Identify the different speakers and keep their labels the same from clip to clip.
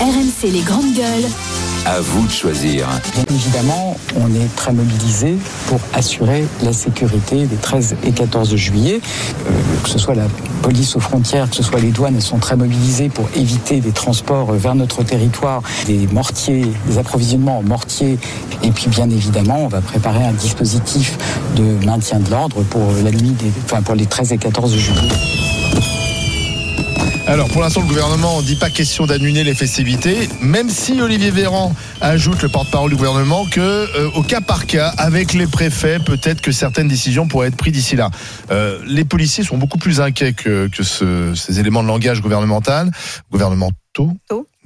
Speaker 1: RMC les grandes gueules.
Speaker 2: À vous de choisir.
Speaker 3: Bien évidemment, on est très mobilisé pour assurer la sécurité des 13 et 14 juillet. Euh, que ce soit la police aux frontières, que ce soit les douanes, elles sont très mobilisées pour éviter des transports vers notre territoire, des mortiers, des approvisionnements en mortiers. Et puis, bien évidemment, on va préparer un dispositif de maintien de l'ordre pour la nuit des, enfin, pour les 13 et 14 juillet.
Speaker 4: Alors pour l'instant le gouvernement ne dit pas question d'annuler les festivités, même si Olivier Véran ajoute le porte-parole du gouvernement que euh, au cas par cas avec les préfets peut-être que certaines décisions pourraient être prises d'ici là. Euh, les policiers sont beaucoup plus inquiets que, que ce- ces éléments de langage gouvernemental, gouvernementaux.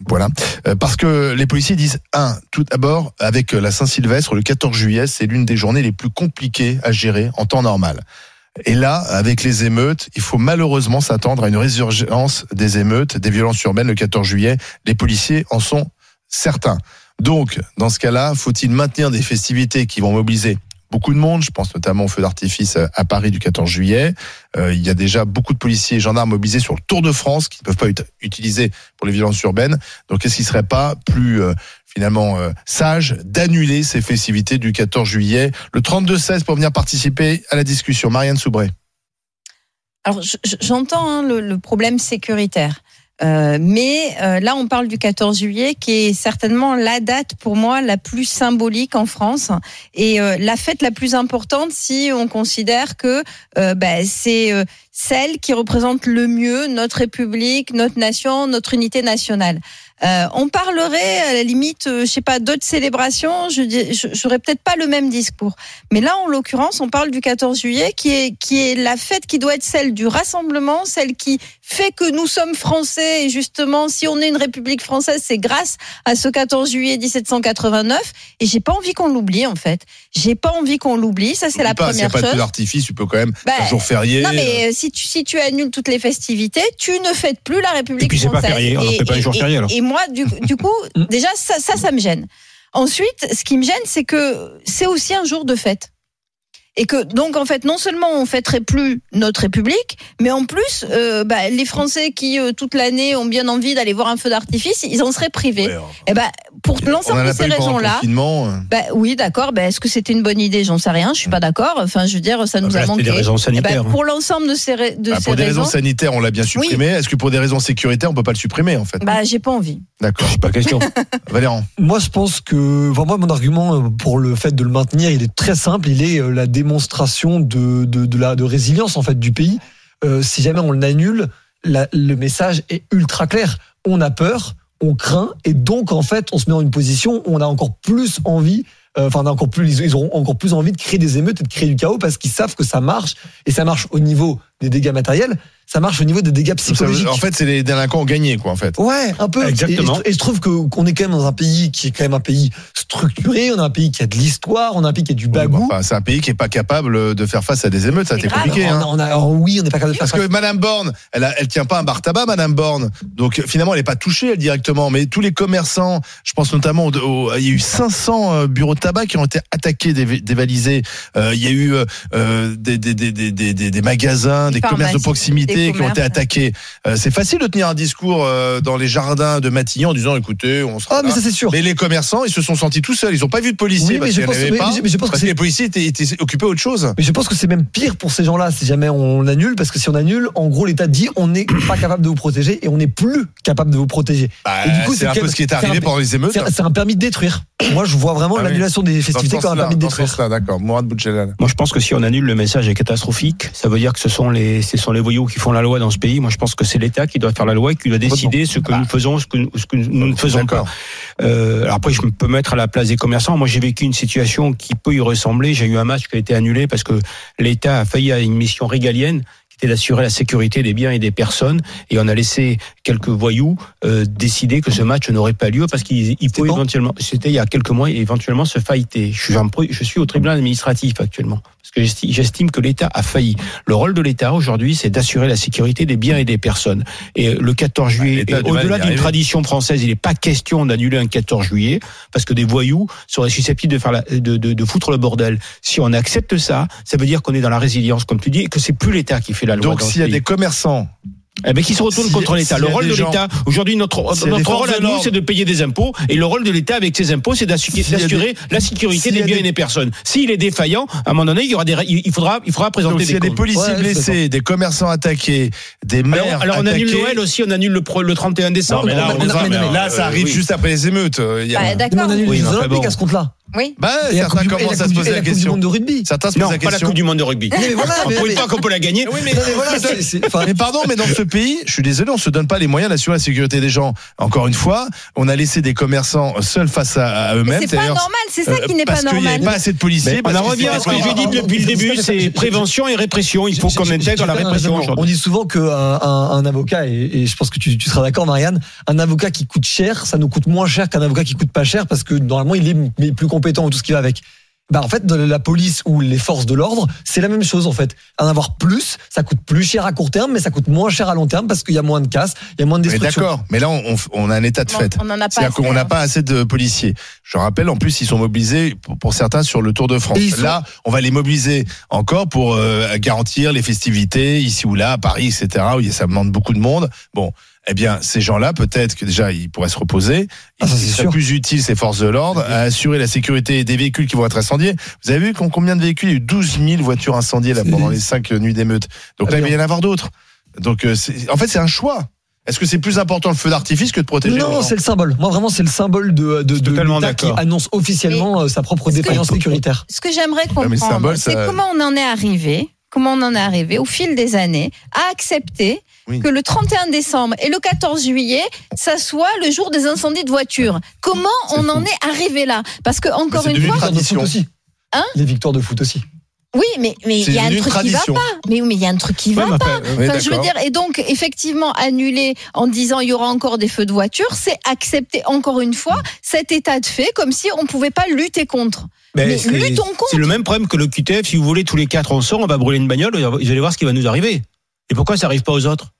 Speaker 4: Voilà, Euh, parce que les policiers disent un, tout d'abord avec la Saint-Sylvestre, le 14 juillet, c'est l'une des journées les plus compliquées à gérer en temps normal. Et là, avec les émeutes, il faut malheureusement s'attendre à une résurgence des émeutes, des violences urbaines le 14 juillet. Les policiers en sont certains. Donc, dans ce cas-là, faut-il maintenir des festivités qui vont mobiliser beaucoup de monde? Je pense notamment au feu d'artifice à Paris du 14 juillet. Euh, il y a déjà beaucoup de policiers et gendarmes mobilisés sur le Tour de France qui ne peuvent pas être utilisés pour les violences urbaines. Donc, est-ce qu'il ne serait pas plus euh, finalement euh, sage d'annuler ces festivités du 14 juillet Le 32-16 pour venir participer à la discussion. Marianne Soubray.
Speaker 5: Alors je- je- j'entends hein, le, problème sécuritaire. Euh, mais euh, là, on parle du 14 juillet, qui est certainement la date pour moi la plus symbolique en France et la fête la plus importante si on considère que bah, c'est celle qui représente le mieux notre République, notre nation, notre unité nationale. Euh, on parlerait à la limite, euh, je sais pas, d'autres célébrations. Je j'aurais peut-être pas le même discours. Mais là, en l'occurrence, on parle du 14 juillet, qui est qui est la fête qui doit être celle du rassemblement, celle qui fait que nous sommes français. Et justement, si on est une République française, c'est grâce à ce 14 juillet 1789. Et j'ai pas envie qu'on l'oublie, en fait. J'ai pas envie qu'on l'oublie. Ça, c'est la
Speaker 4: pas,
Speaker 5: première
Speaker 4: pas
Speaker 5: chose.
Speaker 4: d'artifice, tu peux quand même
Speaker 5: Bah,
Speaker 4: un jour férié.
Speaker 5: Non, mais euh, si tu, si tu annules toutes les festivités, tu ne fêtes plus la République
Speaker 6: Et puis, c'est pas
Speaker 5: française.
Speaker 6: férié, on en fait pas un jour
Speaker 5: et-
Speaker 6: férié, alors.
Speaker 5: Et moi, du, du coup,
Speaker 6: Mm.
Speaker 5: déjà, ça, ça, ça me gêne. Ensuite, ce qui me gêne, c'est que c'est aussi un jour de fête. Et que donc en fait non seulement on fêterait plus notre République, mais en plus euh, bah, les Français qui euh, toute l'année ont bien envie d'aller voir un feu d'artifice, ils en seraient privés.
Speaker 4: Ouais,
Speaker 5: Et ben pour l'ensemble de ces raisons-là,
Speaker 4: confinement, euh.
Speaker 5: bah, oui d'accord. Bah, Est-ce que c'était une bonne idée? J'en sais rien. Je suis pas d'accord. Enfin je veux dire ça nous
Speaker 6: Ah,
Speaker 5: a manqué.
Speaker 6: des raisons
Speaker 5: Eh ben,
Speaker 6: sanitaires.
Speaker 5: pour l'ensemble de ces, ra- de
Speaker 4: Bah,
Speaker 5: ces
Speaker 4: pour des
Speaker 5: raisons,
Speaker 4: raisons sanitaires, on l'a bien supprimé. Est-ce que pour des raisons sécuritaires, on peut pas le supprimer en fait?
Speaker 5: Bah j'ai pas envie.
Speaker 4: D'accord.
Speaker 6: Pas question.
Speaker 4: Valérand.
Speaker 7: Moi, je pense que, enfin, moi, mon argument euh, pour le fait de le maintenir, il est très simple. Il est euh, la démonstration de, de, de la de résilience en fait du pays. Euh, si jamais on l'annule, la- le message est ultra clair. On a peur, on craint, et donc en fait, on se met dans une position où on a encore plus envie. euh, Enfin, on a encore plus, ils auront encore plus envie de créer des émeutes et de créer du chaos parce qu'ils savent que ça marche et ça marche au niveau des dégâts matériels, ça marche au niveau des dégâts psychologiques.
Speaker 4: En fait, c'est les délinquants ont gagné, quoi, en fait.
Speaker 7: Ouais, un peu.
Speaker 6: Exactement.
Speaker 7: Et, et je trouve que qu'on est quand même dans un pays qui est quand même un pays structuré. On a un pays qui a de l'histoire. On a un pays qui a du bagou.
Speaker 4: Enfin, c'est un pays qui est pas capable de faire face à des émeutes. Ça a
Speaker 5: C'est
Speaker 4: été
Speaker 5: grave.
Speaker 4: compliqué.
Speaker 7: on,
Speaker 4: Hein.
Speaker 7: a, on a- alors oui, on n'est pas capable de faire
Speaker 4: Parce que. Madame Borne, elle, a, elle tient pas un bar tabac, Madame Borne. Donc finalement, elle n'est pas touchée elle, directement. Mais tous les commerçants, je pense notamment, au, au- il y a eu 500 euh, bureaux de tabac qui ont été attaqués, dév- dévalisés. Euh, il y a eu euh, euh, des, des, des, des, des, des- des magasins,
Speaker 5: Des
Speaker 4: commerces de proximité qui ont été attaqués. Euh, c'est facile de tenir un discours euh, dans les jardins de Matignon en disant, écoutez, on sera
Speaker 7: Ah, mais ça c'est sûr.
Speaker 4: Mais les commerçants, ils se sont sentis tout seuls. Ils n'ont pas vu de policiers
Speaker 7: Oui, mais
Speaker 4: parce
Speaker 7: je pense-
Speaker 4: avait
Speaker 7: mais-
Speaker 4: pas.
Speaker 7: mais je- mais je pense que
Speaker 4: parce que
Speaker 7: c'est-
Speaker 4: les policiers étaient, étaient occupés à autre chose.
Speaker 7: Mais je pense que c'est même pire pour ces gens-là si jamais on annule, parce que si on annule, en gros, l'État dit on n'est pas capable de vous protéger et on n'est plus capable de vous protéger.
Speaker 4: Bah,
Speaker 7: Et du coup,
Speaker 4: c'est un peu ce qui est arrivé pendant les émeutes.
Speaker 7: C'est un permis de détruire. Moi, je vois vraiment
Speaker 4: Ah
Speaker 7: l'annulation des festivités comme un permis de détruire.
Speaker 4: d'accord.
Speaker 6: Moi, je pense que si on annule, le message est catastrophique. Ça veut dire que ce sont les, ce sont les voyous qui font la loi dans ce pays. Moi, je pense que c'est l'État qui doit faire la loi et qui doit décider ce que nous faisons, ce que, ce que nous ne faisons pas. Euh, alors après, je peux mettre à la place des commerçants. Moi, j'ai vécu une situation qui peut y ressembler. J'ai eu un match qui a été annulé parce que l'État a failli à une mission régalienne d'assurer la sécurité des biens et des personnes. Et on a laissé quelques voyous euh, décider que ce match n'aurait pas lieu parce qu'il
Speaker 7: quand
Speaker 6: éventuellement, c'était il y a quelques mois, et éventuellement se failliter. Je suis, en- je suis au tribunal administratif actuellement parce que j'esti- j'estime que l'État a failli. Le rôle de l'État aujourd'hui, c'est d'assurer la sécurité des biens et des personnes. Et le 14 juillet,
Speaker 4: l'État a
Speaker 6: et
Speaker 4: du mal à y
Speaker 6: au-delà d'une tradition française, il n'est pas question d'annuler un 14 juillet parce que des voyous seraient susceptibles de faire la, de, de, de foutre le bordel. Si on accepte ça, ça veut dire qu'on est dans la résilience, comme tu dis, et que c'est plus l'État qui fait la loi.
Speaker 4: Donc s'il y a des commerçants
Speaker 6: Eh ben, qui se retourne
Speaker 4: Si-
Speaker 6: contre l'État. Le rôle
Speaker 4: des
Speaker 6: de l'État, aujourd'hui, notre,
Speaker 4: des
Speaker 6: rôle à nous, c'est de payer des impôts. Et le rôle de l'État avec ses impôts, c'est
Speaker 4: des-
Speaker 6: d'assurer la sécurité des biens
Speaker 4: des-
Speaker 6: et des personnes. S'il est défaillant, à un moment donné, il y aura des, il faudra, il faudra
Speaker 4: Donc,
Speaker 6: présenter
Speaker 4: s'il y a
Speaker 6: des
Speaker 4: des policiers
Speaker 7: Ouais,
Speaker 4: blessés, des commerçants attaqués, des maires
Speaker 6: Alors, alors on annule
Speaker 4: attaqués.
Speaker 6: Noël aussi, on annule le, pro- le 31 décembre.
Speaker 4: Non, mais là,
Speaker 7: Non,
Speaker 4: on
Speaker 7: mais
Speaker 4: est
Speaker 7: non,
Speaker 4: pas-
Speaker 7: mais non,
Speaker 4: mais là, ça
Speaker 6: euh,
Speaker 4: arrive juste après les émeutes. euh,
Speaker 5: Bah,
Speaker 7: Mais on
Speaker 5: D'accord.
Speaker 7: annule les Olympiques à ce compte-là.
Speaker 5: Oui.
Speaker 4: Bah,
Speaker 7: Et
Speaker 4: certains commencent
Speaker 7: la
Speaker 4: à se poser la
Speaker 7: la Coupe du
Speaker 4: question.
Speaker 7: Monde de rugby.
Speaker 4: Certains se posent
Speaker 6: Non,
Speaker 4: la
Speaker 6: pas la
Speaker 4: question.
Speaker 6: Coupe du Monde de rugby.
Speaker 7: Mais voilà,
Speaker 6: On
Speaker 7: mais-
Speaker 6: peut
Speaker 7: mais-
Speaker 6: pas qu'on peut la gagner.
Speaker 4: Oui, mais,
Speaker 7: Non, mais voilà, c'est- c'est- enfin,
Speaker 4: Mais pardon, mais dans ce pays, je suis désolé, on se donne pas les moyens d'assurer la sécurité des gens. Encore une fois, on a laissé des commerçants seuls face à, eux-mêmes.
Speaker 5: c'est pas normal, c'est ça
Speaker 4: euh,
Speaker 5: qui n'est pas
Speaker 4: Parce qu'il n'y
Speaker 5: normal.
Speaker 4: avait pas assez de policiers.
Speaker 6: On en revient à ce que j'ai dit depuis le début, c'est prévention et répression. Il faut qu'on intègre la répression.
Speaker 7: On dit souvent qu'un un, un avocat, et, je pense que tu, seras d'accord, Marianne, un avocat qui coûte cher, ça nous coûte moins cher qu'un avocat qui coûte pas cher parce que normalement il est plus compétent ou tout ce qui va avec. Bah en fait, la police ou les forces de l'ordre, c'est la même chose en fait. En avoir plus, ça coûte plus cher à court terme, mais ça coûte moins cher à long terme parce qu'il y a moins de casse, il y a moins de
Speaker 4: Mais
Speaker 7: destruction.
Speaker 4: d'accord, mais là on, on- on a un état de
Speaker 5: On-
Speaker 4: fait.
Speaker 5: On n'en a pas.
Speaker 4: C'est-à-dire qu'on
Speaker 5: assez,
Speaker 4: n'a
Speaker 5: hein.
Speaker 4: pas assez de policiers. Je rappelle, en plus, ils sont mobilisés pour, pour certains sur le Tour de France.
Speaker 7: Sont-
Speaker 4: Là, on va les mobiliser encore pour euh, garantir les festivités ici ou là, à Paris, etc. Où a- ça demande beaucoup de monde. Bon, eh bien, ces gens-là, peut-être que déjà, ils pourraient se reposer.
Speaker 7: Ah, ça, c'est
Speaker 4: plus utile, ces forces de l'ordre, à assurer la sécurité des véhicules qui vont être incendiés. Vous avez vu com- combien de véhicules? Il y a eu 12 000 voitures incendiées là, pendant les cinq nuits d'émeute. Donc là,
Speaker 7: Ah,
Speaker 4: il va y en avoir d'autres. Donc, euh, c'est- en fait, c'est un choix. Est-ce que c'est plus important le feu d'artifice que de protéger les
Speaker 7: Non, c'est le symbole. Moi, vraiment, c'est le symbole de, de, de l'État qui annonce officiellement euh, sa propre
Speaker 5: que-
Speaker 7: défaillance sécuritaire.
Speaker 5: Ce que j'aimerais comprendre, c'est
Speaker 4: ça-
Speaker 5: comment on en est arrivé, comment on en est arrivé au fil des années à accepter
Speaker 4: Oui.
Speaker 5: que le 31 décembre et le 14 juillet, ça soit le jour des incendies de voitures. Comment on en est arrivé là? Parce que encore une fois,
Speaker 4: une
Speaker 7: Les victoires de foot
Speaker 4: tradition.
Speaker 7: aussi.
Speaker 5: Hein?
Speaker 7: Les victoires de foot aussi.
Speaker 5: oui, mais mais il y a un truc qui va
Speaker 4: tradition.
Speaker 5: pas. Mais mais il y a un truc qui va
Speaker 6: Ouais, mais
Speaker 5: pas.
Speaker 4: Oui,
Speaker 5: Enfin, je veux dire, et donc effectivement annuler en disant il y aura encore des feux de voiture, c'est accepter encore une fois cet état de fait comme si on pouvait pas lutter contre.
Speaker 6: Ben,
Speaker 5: Mais luttons contre.
Speaker 6: C'est le même problème que le QTF. Si vous voulez, tous les quatre, on sort, on va brûler une bagnole, vous allez voir ce qui va nous arriver. Et pourquoi ça arrive pas aux autres?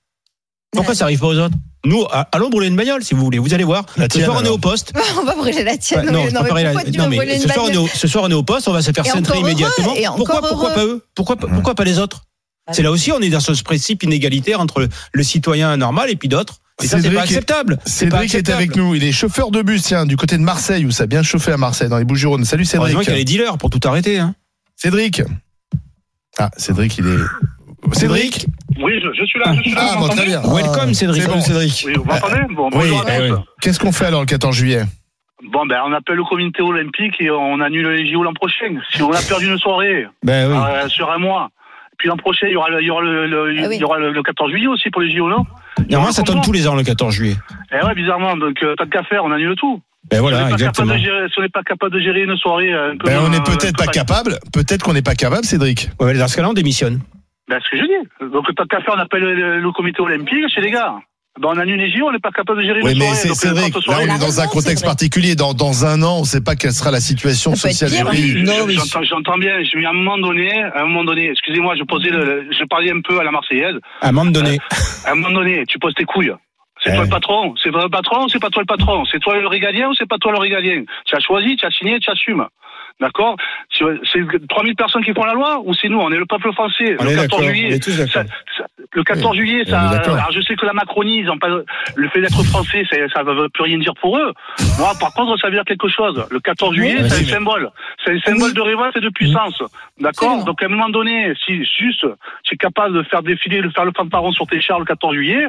Speaker 6: Pourquoi ça arrive pas aux autres? Nous, allons brûler une bagnole, si vous voulez. Vous allez voir.
Speaker 4: La
Speaker 6: Ce
Speaker 4: tienne,
Speaker 6: soir, on est au poste.
Speaker 5: on va brûler la tienne.
Speaker 6: Non, ce soir, on est au, ce soir, on est au poste, on va se faire
Speaker 5: encore
Speaker 6: immédiatement. pourquoi, pourquoi pas eux? Pourquoi, pas- pourquoi pas les autres? C'est là aussi, on est dans ce principe inégalitaire entre le, le citoyen normal et puis d'autres. Et ça, c'est pas acceptable. C'est pas
Speaker 4: Cédric est avec nous. Il est chauffeur de bus, tiens, du côté de Marseille, où ça a bien chauffé à Marseille, dans les Bouches-du-Rhône. Salut Cédric.
Speaker 6: qu'il y a les dealers pour tout arrêter. Hein.
Speaker 4: Cédric. Ah, Cédric, il est. Cédric
Speaker 1: Oui, je, je suis là, je suis là.
Speaker 4: Ah, bon, très bien.
Speaker 6: Welcome, Cédric.
Speaker 4: bon.
Speaker 7: Cédric.
Speaker 1: Oui, vous m'entendez Bon,
Speaker 4: Oui, eh. Qu'est-ce qu'on fait alors le 14 juillet
Speaker 1: Bon, ben, on appelle le comité olympique et on annule les JO l'an prochain. Si on a perdu une soirée
Speaker 6: Ben oui.
Speaker 1: euh, sur un mois, puis l'an prochain, il y aura, le, il y aura, le, le-
Speaker 5: Ah oui.
Speaker 1: il y aura le, le 14 juillet aussi pour les JO, non?
Speaker 6: Normalement, ça tombe tous les ans, le 14 juillet.
Speaker 1: Eh ouais, bizarrement. Donc, euh, tant qu'à faire, on annule tout.
Speaker 6: Ben
Speaker 1: si, on
Speaker 6: voilà,
Speaker 1: n'est pas capable
Speaker 6: exactement.
Speaker 1: de gérer, si on n'est pas capable de gérer une soirée. euh, Un peu,
Speaker 4: ben, On
Speaker 1: euh,
Speaker 4: n'est peut-être
Speaker 1: peu
Speaker 4: pas capable. Peut-être qu'on n'est pas capable, Cédric.
Speaker 6: Ouais, mais dans ce cas-là, on démissionne.
Speaker 1: Ben, ce que je dis. Donc, tant qu'à faire, on appelle le, le comité olympique chez les gars. Ben, on annule les JO, on n'est pas capable de gérer
Speaker 4: Oui, mais c'est Cédric.
Speaker 1: quand
Speaker 4: Là, on est dans un contexte particulier. Dans, dans un an, on ne sait pas quelle sera la situation sociale du pays.
Speaker 1: Oui,
Speaker 7: Non, mais-
Speaker 1: j'entends, bien. Je, mais à un moment donné, à un moment donné, excusez-moi, je posais le, je parlais un peu à la Marseillaise.
Speaker 6: À un moment donné.
Speaker 1: À un moment donné, tu poses tes couilles. C'est toi le patron. C'est toi le patron ou c'est pas toi le patron C'est toi le régalien ou c'est pas toi le régalien? Tu as choisi, tu as signé, tu assumes. D'accord C'est 3000 personnes qui font la loi ou c'est nous On est le peuple français.
Speaker 6: On
Speaker 1: le
Speaker 6: est
Speaker 1: 14
Speaker 6: d'accord. On
Speaker 1: juillet. ça- ça- le 14 juillet, ça. Alors je sais que la Macronie, ils ont pas le fait d'être français, ça, ça veut plus rien dire pour eux. Moi, par contre, ça veut dire quelque chose. Le 14 juillet,
Speaker 6: Oui,
Speaker 1: c'est un symbole. C'est un symbole de révolte et de puissance. D'accord. Donc à un moment donné, si juste tu es capable de faire défiler, de faire le fanfaron sur tes chars le 14 juillet,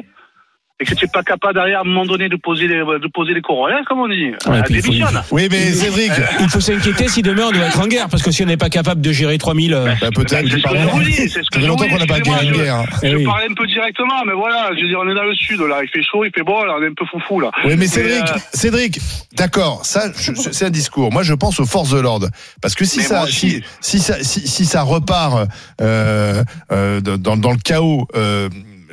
Speaker 1: et que tu n'es pas capable derrière à un moment donné de poser les, de poser les corollaires, comme on dit,
Speaker 6: Ouais,
Speaker 1: euh,
Speaker 6: puis il faut-.
Speaker 4: Oui, mais Cédric.
Speaker 6: Il faut s'inquiéter si demain on doit être en guerre, parce que si on n'est pas capable de gérer 3000. euh,
Speaker 4: Bah, peut-être.
Speaker 1: C'est ce que je vous dis,
Speaker 4: Ça fait longtemps qu'on n'a pas une
Speaker 1: je-
Speaker 4: guerre. hein.
Speaker 6: eh
Speaker 1: Je
Speaker 6: oui.
Speaker 1: parlais un peu directement, mais voilà, je veux dire, on est dans le sud, là, il fait chaud, il fait beau, là, on est un peu foufou, là.
Speaker 4: Oui, mais Cédric,
Speaker 1: euh,
Speaker 4: Cédric, d'accord, ça, c'est un discours. Moi, je pense aux forces de l'ordre, parce que si
Speaker 1: Mais
Speaker 4: ça, si, si ça, si, si ça repart euh, euh, dans, dans le chaos.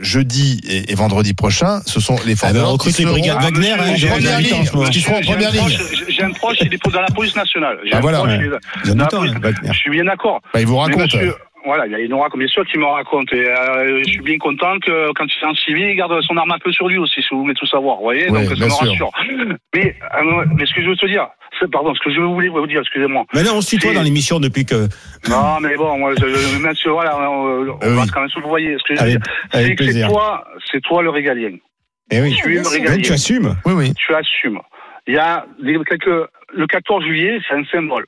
Speaker 4: Euh, jeudi et, et vendredi prochain, ce sont les forces
Speaker 6: Ah
Speaker 4: de
Speaker 6: ben, on recrute
Speaker 4: qui
Speaker 6: les brigades
Speaker 1: Ah,
Speaker 6: Wagner, hein,
Speaker 4: première ligne,
Speaker 1: j'ai-
Speaker 4: parce qu'ils seront en première
Speaker 1: proche-
Speaker 4: ligne.
Speaker 1: j'ai- un proche, il est dans la police nationale. J'ai
Speaker 4: Ah,
Speaker 1: un
Speaker 4: voilà,
Speaker 1: proche,
Speaker 4: ouais.
Speaker 1: il dans la
Speaker 6: temps,
Speaker 1: police-
Speaker 6: hein, Wagner.
Speaker 1: Je suis bien d'accord.
Speaker 4: Bah, ils vous
Speaker 1: Mais
Speaker 4: racontent.
Speaker 1: monsieur, voilà, il y a une aura, bien sûr, qui me raconte. Et euh, je suis bien content que quand il est en civil, il garde son arme à feu sur lui aussi, si vous voulez tout savoir. Vous voyez,
Speaker 4: Ouais,
Speaker 1: donc ça me rassure. Mais, euh, mais ce que je veux te dire, c'est- pardon, ce que je voulais vous dire, excusez-moi.
Speaker 6: Mais non, on se tutoie dans l'émission depuis que.
Speaker 1: Non, mais bon, moi, je, je, même si, voilà, on, on
Speaker 6: Euh,
Speaker 1: va
Speaker 6: oui.
Speaker 1: quand même se le voyer. Ce que je veux
Speaker 6: Avec,
Speaker 1: dire,
Speaker 6: avec
Speaker 1: c'est que c'est
Speaker 6: plaisir.
Speaker 1: toi, c'est toi le régalien.
Speaker 6: Eh oui.
Speaker 1: Tu es le régalien.
Speaker 6: Tu assumes.
Speaker 4: Oui, oui.
Speaker 1: Tu assumes. Il y a quelques, le 14 juillet, c'est un symbole.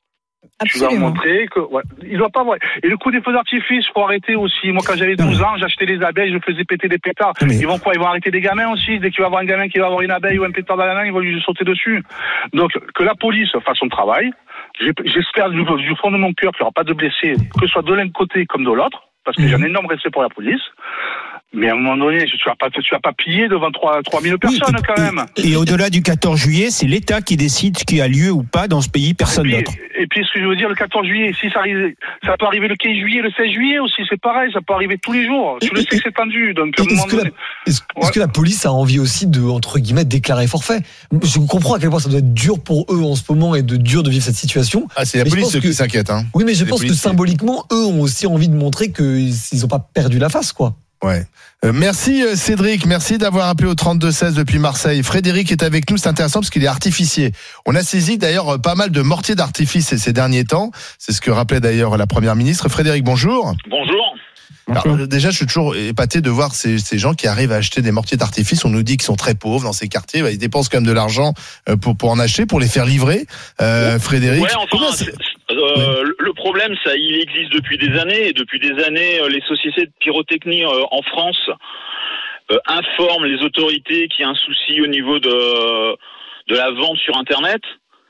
Speaker 1: Tu dois
Speaker 5: Absolument.
Speaker 1: montrer que, ouais, il doit pas avoir. Et le coup des feux d'artifice, faut arrêter aussi. Moi, quand j'avais 12 ans, j'achetais des abeilles, je faisais péter des pétards.
Speaker 6: Mais-
Speaker 1: Ils vont quoi? Ils vont arrêter des gamins aussi. Dès qu'il va y avoir un gamin qui va avoir une abeille ou un pétard dans la main, ils vont lui sauter dessus. Donc, que la police fasse son travail. J'espère du, du fond de mon cœur qu'il n'y aura pas de blessés, que ce soit de l'un côté comme de l'autre, parce que j'ai un énorme respect pour la police. Mais à un moment donné, tu vas pas, tu vas pas piller devant 3, 3000 personnes,
Speaker 6: Oui,
Speaker 1: quand même.
Speaker 6: Et, au-delà du 14 juillet, c'est l'État qui décide ce qui a lieu ou pas dans ce pays, personne d'autre.
Speaker 1: et puis, ce que je veux dire, le 14 juillet, si ça arrive, ça peut arriver le 15 juillet, le 16 juillet aussi, c'est pareil, ça peut arriver tous les jours. Tu le sais que c'est tendu, donc à un
Speaker 7: Est-ce
Speaker 1: moment
Speaker 7: que, la,
Speaker 1: donné.
Speaker 7: est-ce- que la police a envie aussi de, entre guillemets, déclarer forfait? Je comprends à quel point ça doit être dur pour eux en ce moment et de dur de vivre cette situation.
Speaker 4: Ah, c'est la
Speaker 7: Mais je
Speaker 4: police qui s'inquiète. Hein.
Speaker 7: Oui, mais je pense que symboliquement, eux ont aussi envie de montrer qu'ils n'ont pas perdu la face, quoi.
Speaker 4: Ouais. Euh, merci euh, Cédric, merci d'avoir appelé au 32-16 depuis Marseille. Frédéric est avec nous, c'est intéressant parce qu'il est artificier. On a saisi d'ailleurs euh, pas mal de mortiers d'artifice ces, derniers temps. C'est ce que rappelait d'ailleurs la Première ministre. Frédéric, bonjour.
Speaker 8: Bonjour.
Speaker 4: Alors, euh, déjà, je suis toujours épaté de voir ces, ces gens qui arrivent à acheter des mortiers d'artifice. On nous dit qu'ils sont très pauvres dans ces quartiers. Bah, ils dépensent quand même de l'argent pour, pour en acheter, pour les faire livrer. Euh, Frédéric,
Speaker 8: Ouais, enfin,
Speaker 4: comment
Speaker 8: c'est-
Speaker 4: c'est-
Speaker 8: euh, le- problème, ça, il existe depuis des années. Et depuis des années, euh, les sociétés de pyrotechnie euh, en France euh, informent les autorités qu'il y a un souci au niveau de de la vente sur Internet.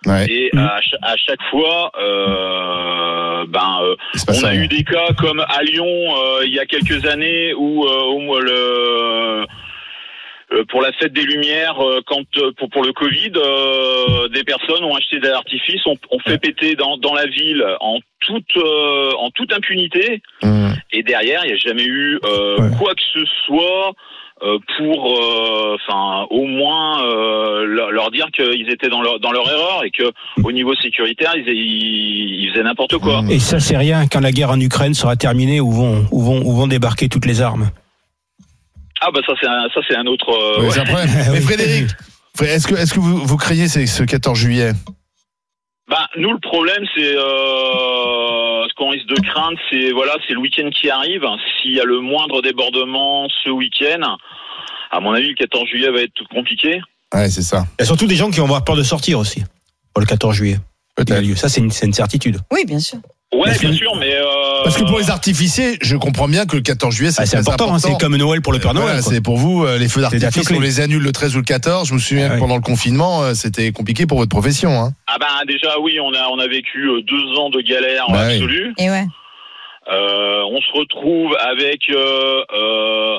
Speaker 4: Ouais,
Speaker 8: Et
Speaker 6: Mhm.
Speaker 8: à, à chaque fois, euh, ben, euh, on a
Speaker 4: rien.
Speaker 8: eu des cas comme à Lyon euh, il y a quelques années où, euh, où, euh, le euh, pour la fête des Lumières, euh, quand euh, pour pour le Covid, euh, des personnes ont acheté des artifices, ont, ont fait péter dans dans la ville en toute euh, en toute impunité,
Speaker 4: Mmh.
Speaker 8: et derrière il n'y a jamais eu euh,
Speaker 6: Ouais.
Speaker 8: quoi que ce soit. euh, pour, euh, enfin, au moins euh, leur, leur dire qu'ils étaient dans leur dans leur erreur et que au niveau sécuritaire ils, ils, ils faisaient n'importe quoi.
Speaker 4: Mmh.
Speaker 6: Et ça, c'est rien quand la guerre en Ukraine sera terminée, où vont, où vont, où vont débarquer toutes les armes.
Speaker 8: Ah bah ça c'est un, ça c'est un autre. euh,
Speaker 4: Ouais,
Speaker 8: ouais.
Speaker 4: c'est un problème. Mais Frédéric, Fré- est-ce que, est-ce que vous, vous craignez ce, ce 14 juillet?
Speaker 8: Bah, nous, le problème, c'est euh, ce qu'on risque de craindre, c'est voilà, c'est le week-end qui arrive. S'il y a le moindre débordement ce week-end, à mon avis, le 14 juillet va être tout compliqué.
Speaker 4: Ouais, c'est ça.
Speaker 6: Il y a surtout des gens qui vont avoir peur de sortir aussi, pour le 14 juillet.
Speaker 4: Peut-être.
Speaker 6: Ça, c'est une, c'est une certitude.
Speaker 5: Oui, bien sûr.
Speaker 8: Ouais,
Speaker 6: Parce
Speaker 8: bien
Speaker 6: que-
Speaker 8: sûr, mais euh,
Speaker 4: Parce que pour les artificiers, je comprends bien que le 14 juillet, c'est
Speaker 6: Ah, c'est
Speaker 4: très
Speaker 6: important, hein, c'est comme Noël pour le Père
Speaker 4: Voilà,
Speaker 6: Noël. quoi.
Speaker 4: c'est pour vous, euh, les feux d'artifice, on les annule le 13 ou le 14. Je me souviens
Speaker 6: Ah
Speaker 4: que
Speaker 6: oui.
Speaker 4: pendant le confinement, euh, c'était compliqué pour votre profession. Hein.
Speaker 8: ah bah déjà oui, on a on a vécu euh, deux ans de galère
Speaker 4: Bah oui.
Speaker 8: absolue.
Speaker 5: Et ouais.
Speaker 8: Euh, on se retrouve avec euh, euh,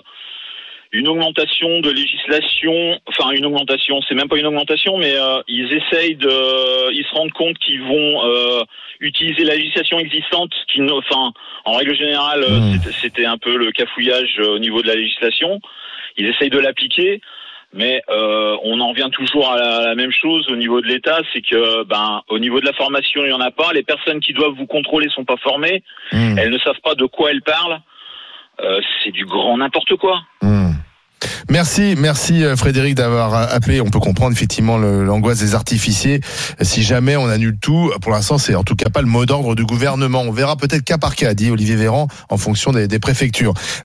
Speaker 8: une augmentation de législation, enfin une augmentation, c'est même pas une augmentation, mais euh, ils essayent de, ils se rendent compte qu'ils vont euh, utiliser la législation existante, qui, ne- enfin, en règle générale, euh,
Speaker 4: Mmh.
Speaker 8: c'était- un peu le cafouillage euh, au niveau de la législation. Ils essayent de l'appliquer. Mais euh, on en revient toujours à la, à la même chose au niveau de l'État, c'est que ben au niveau de la formation il y en a pas, les personnes qui doivent vous contrôler sont pas formées,
Speaker 4: Mmh.
Speaker 8: elles ne savent pas de quoi elles parlent. Euh, c'est du grand n'importe quoi.
Speaker 4: Mmh. Merci, merci euh, Frédéric d'avoir euh, appelé. On peut comprendre effectivement l'angoisse des artificiers. Si jamais on annule tout, pour l'instant c'est en tout cas pas le mot d'ordre du gouvernement. On verra peut-être cas par cas, dit Olivier Véran, en fonction des, des préfectures.